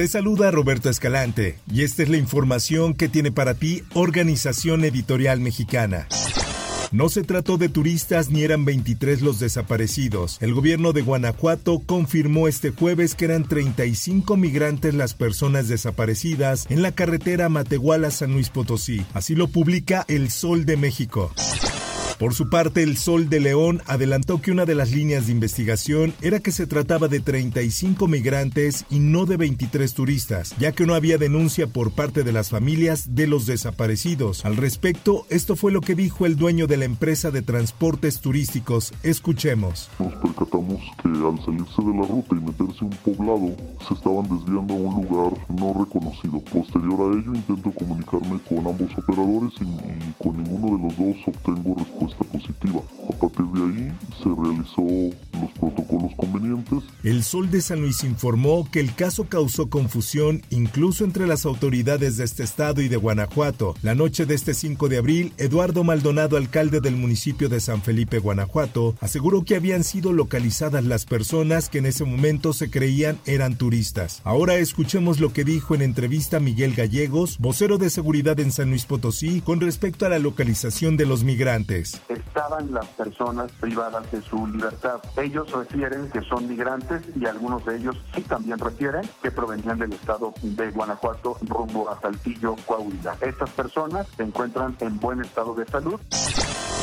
Te saluda Roberto Escalante y esta es la información que tiene para ti Organización Editorial Mexicana. No se trató de turistas ni eran 23 los desaparecidos. El gobierno de Guanajuato confirmó este jueves que eran 35 migrantes las personas desaparecidas en la carretera Matehuala-San Luis Potosí. Así lo publica El Sol de México. Por su parte, el Sol de León adelantó que una de las líneas de investigación era que se trataba de 35 migrantes y no de 23 turistas, ya que no había denuncia por parte de las familias de los desaparecidos. Al respecto, esto fue lo que dijo el dueño de la empresa de transportes turísticos. Escuchemos. Nos percatamos que al salirse de la ruta y meterse un poblado, se estaban desviando a un lugar no reconocido. Posterior a ello, intento comunicarme con ambos operadores y, y con ninguno de los dos obtengo respuesta A partir de ahí se realizó los protocolos convenientes. El Sol de San Luis informó que el caso causó confusión incluso entre las autoridades de este estado y de Guanajuato. La noche de este 5 de abril, Eduardo Maldonado, alcalde del municipio de San Felipe, Guanajuato, aseguró que habían sido localizadas las personas que en ese momento se creían eran turistas. Ahora escuchemos lo que dijo en entrevista Miguel Gallegos, vocero de seguridad en San Luis Potosí, con respecto a la localización de los migrantes estaban las personas privadas de su libertad. Ellos refieren que son migrantes y algunos de ellos sí también refieren que provenían del estado de Guanajuato rumbo a Saltillo, Coahuila. Estas personas se encuentran en buen estado de salud.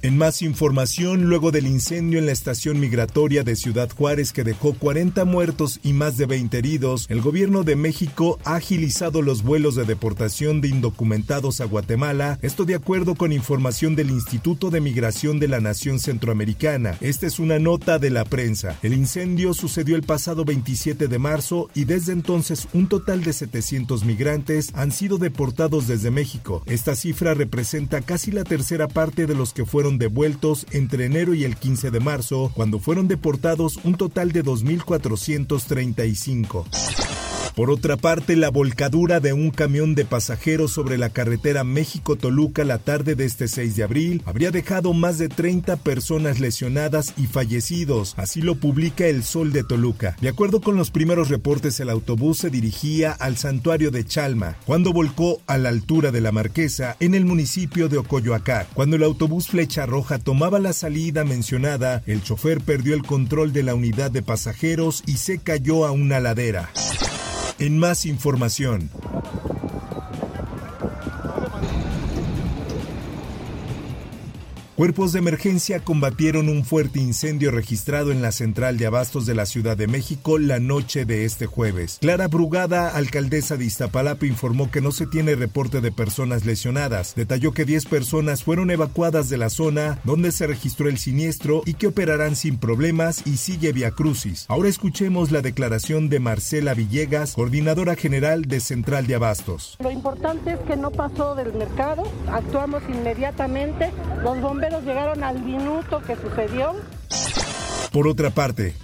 En más información, luego del incendio en la estación migratoria de Ciudad Juárez que dejó 40 muertos y más de 20 heridos, el gobierno de México ha agilizado los vuelos de deportación de indocumentados a Guatemala, esto de acuerdo con información del Instituto de Migración de la Nación Centroamericana. Esta es una nota de la prensa. El incendio sucedió el pasado 27 de marzo y desde entonces un total de 700 migrantes han sido deportados desde México. Esta cifra representa casi la tercera parte de los que fueron devueltos entre enero y el 15 de marzo, cuando fueron deportados un total de 2.435. Por otra parte, la volcadura de un camión de pasajeros sobre la carretera México-Toluca la tarde de este 6 de abril habría dejado más de 30 personas lesionadas y fallecidos, así lo publica El Sol de Toluca. De acuerdo con los primeros reportes, el autobús se dirigía al santuario de Chalma, cuando volcó a la altura de la Marquesa, en el municipio de Ocoyoacá. Cuando el autobús Flecha Roja tomaba la salida mencionada, el chofer perdió el control de la unidad de pasajeros y se cayó a una ladera. En más información. Cuerpos de emergencia combatieron un fuerte incendio registrado en la central de abastos de la Ciudad de México la noche de este jueves. Clara Brugada, alcaldesa de Iztapalapa, informó que no se tiene reporte de personas lesionadas. Detalló que 10 personas fueron evacuadas de la zona donde se registró el siniestro y que operarán sin problemas y sigue vía crucis. Ahora escuchemos la declaración de Marcela Villegas, coordinadora general de Central de Abastos. Lo importante es que no pasó del mercado, actuamos inmediatamente, los bomberos llegaron al minuto que sucedió. Por otra parte,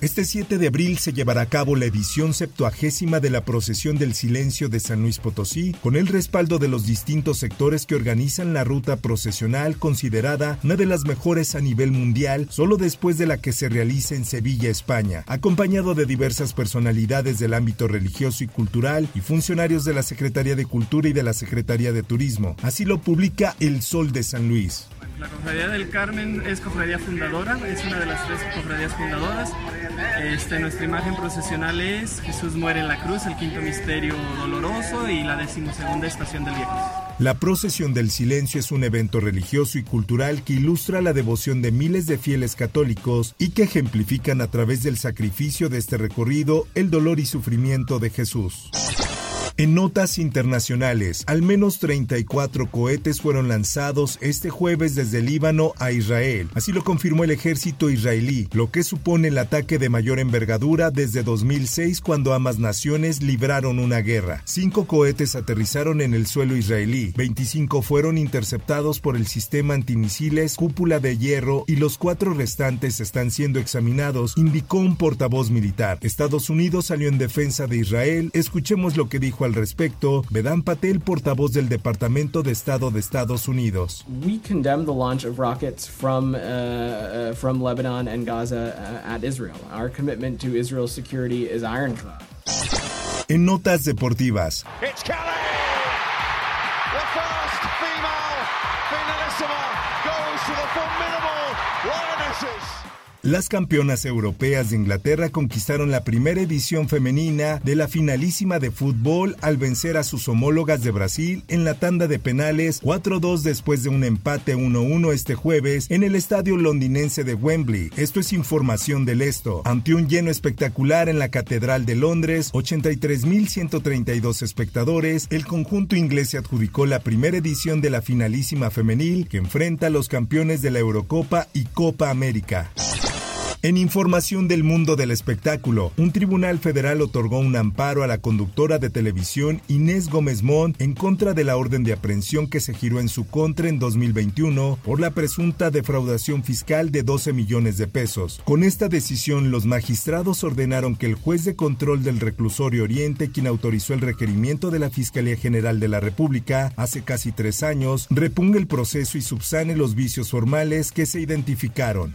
Este 7 de abril se llevará a cabo la edición septuagésima de la Procesión del Silencio de San Luis Potosí, con el respaldo de los distintos sectores que organizan la ruta procesional considerada una de las mejores a nivel mundial, solo después de la que se realiza en Sevilla, España, acompañado de diversas personalidades del ámbito religioso y cultural y funcionarios de la Secretaría de Cultura y de la Secretaría de Turismo. Así lo publica El Sol de San Luis. La Cofradía del Carmen es cofradía fundadora, es una de las tres cofradías fundadoras. Este, nuestra imagen procesional es Jesús muere en la cruz, el quinto misterio doloroso y la decimosegunda estación del Viejo. La procesión del silencio es un evento religioso y cultural que ilustra la devoción de miles de fieles católicos y que ejemplifican a través del sacrificio de este recorrido el dolor y sufrimiento de Jesús. En notas internacionales, al menos 34 cohetes fueron lanzados este jueves desde Líbano a Israel. Así lo confirmó el ejército israelí, lo que supone el ataque de mayor envergadura desde 2006 cuando ambas naciones libraron una guerra. Cinco cohetes aterrizaron en el suelo israelí, 25 fueron interceptados por el sistema antimisiles Cúpula de Hierro y los cuatro restantes están siendo examinados, indicó un portavoz militar. Estados Unidos salió en defensa de Israel. Escuchemos lo que dijo al respecto Vedant Patel, portavoz del Departamento de Estado de Estados Unidos. We condemn the launch of rockets from uh, uh, from Lebanon and Gaza uh, at Israel. Our commitment to Israel's security is ironclad. En notas deportivas. It's Kelly. The first female finalissima goes to the formidable Lionesses. Las campeonas europeas de Inglaterra conquistaron la primera edición femenina de la finalísima de fútbol al vencer a sus homólogas de Brasil en la tanda de penales 4-2 después de un empate 1-1 este jueves en el estadio londinense de Wembley. Esto es información del esto. Ante un lleno espectacular en la Catedral de Londres, 83.132 espectadores, el conjunto inglés se adjudicó la primera edición de la finalísima femenil que enfrenta a los campeones de la Eurocopa y Copa América. En información del mundo del espectáculo, un tribunal federal otorgó un amparo a la conductora de televisión Inés Gómez Mont en contra de la orden de aprehensión que se giró en su contra en 2021 por la presunta defraudación fiscal de 12 millones de pesos. Con esta decisión, los magistrados ordenaron que el juez de control del reclusorio Oriente, quien autorizó el requerimiento de la Fiscalía General de la República hace casi tres años, repunga el proceso y subsane los vicios formales que se identificaron.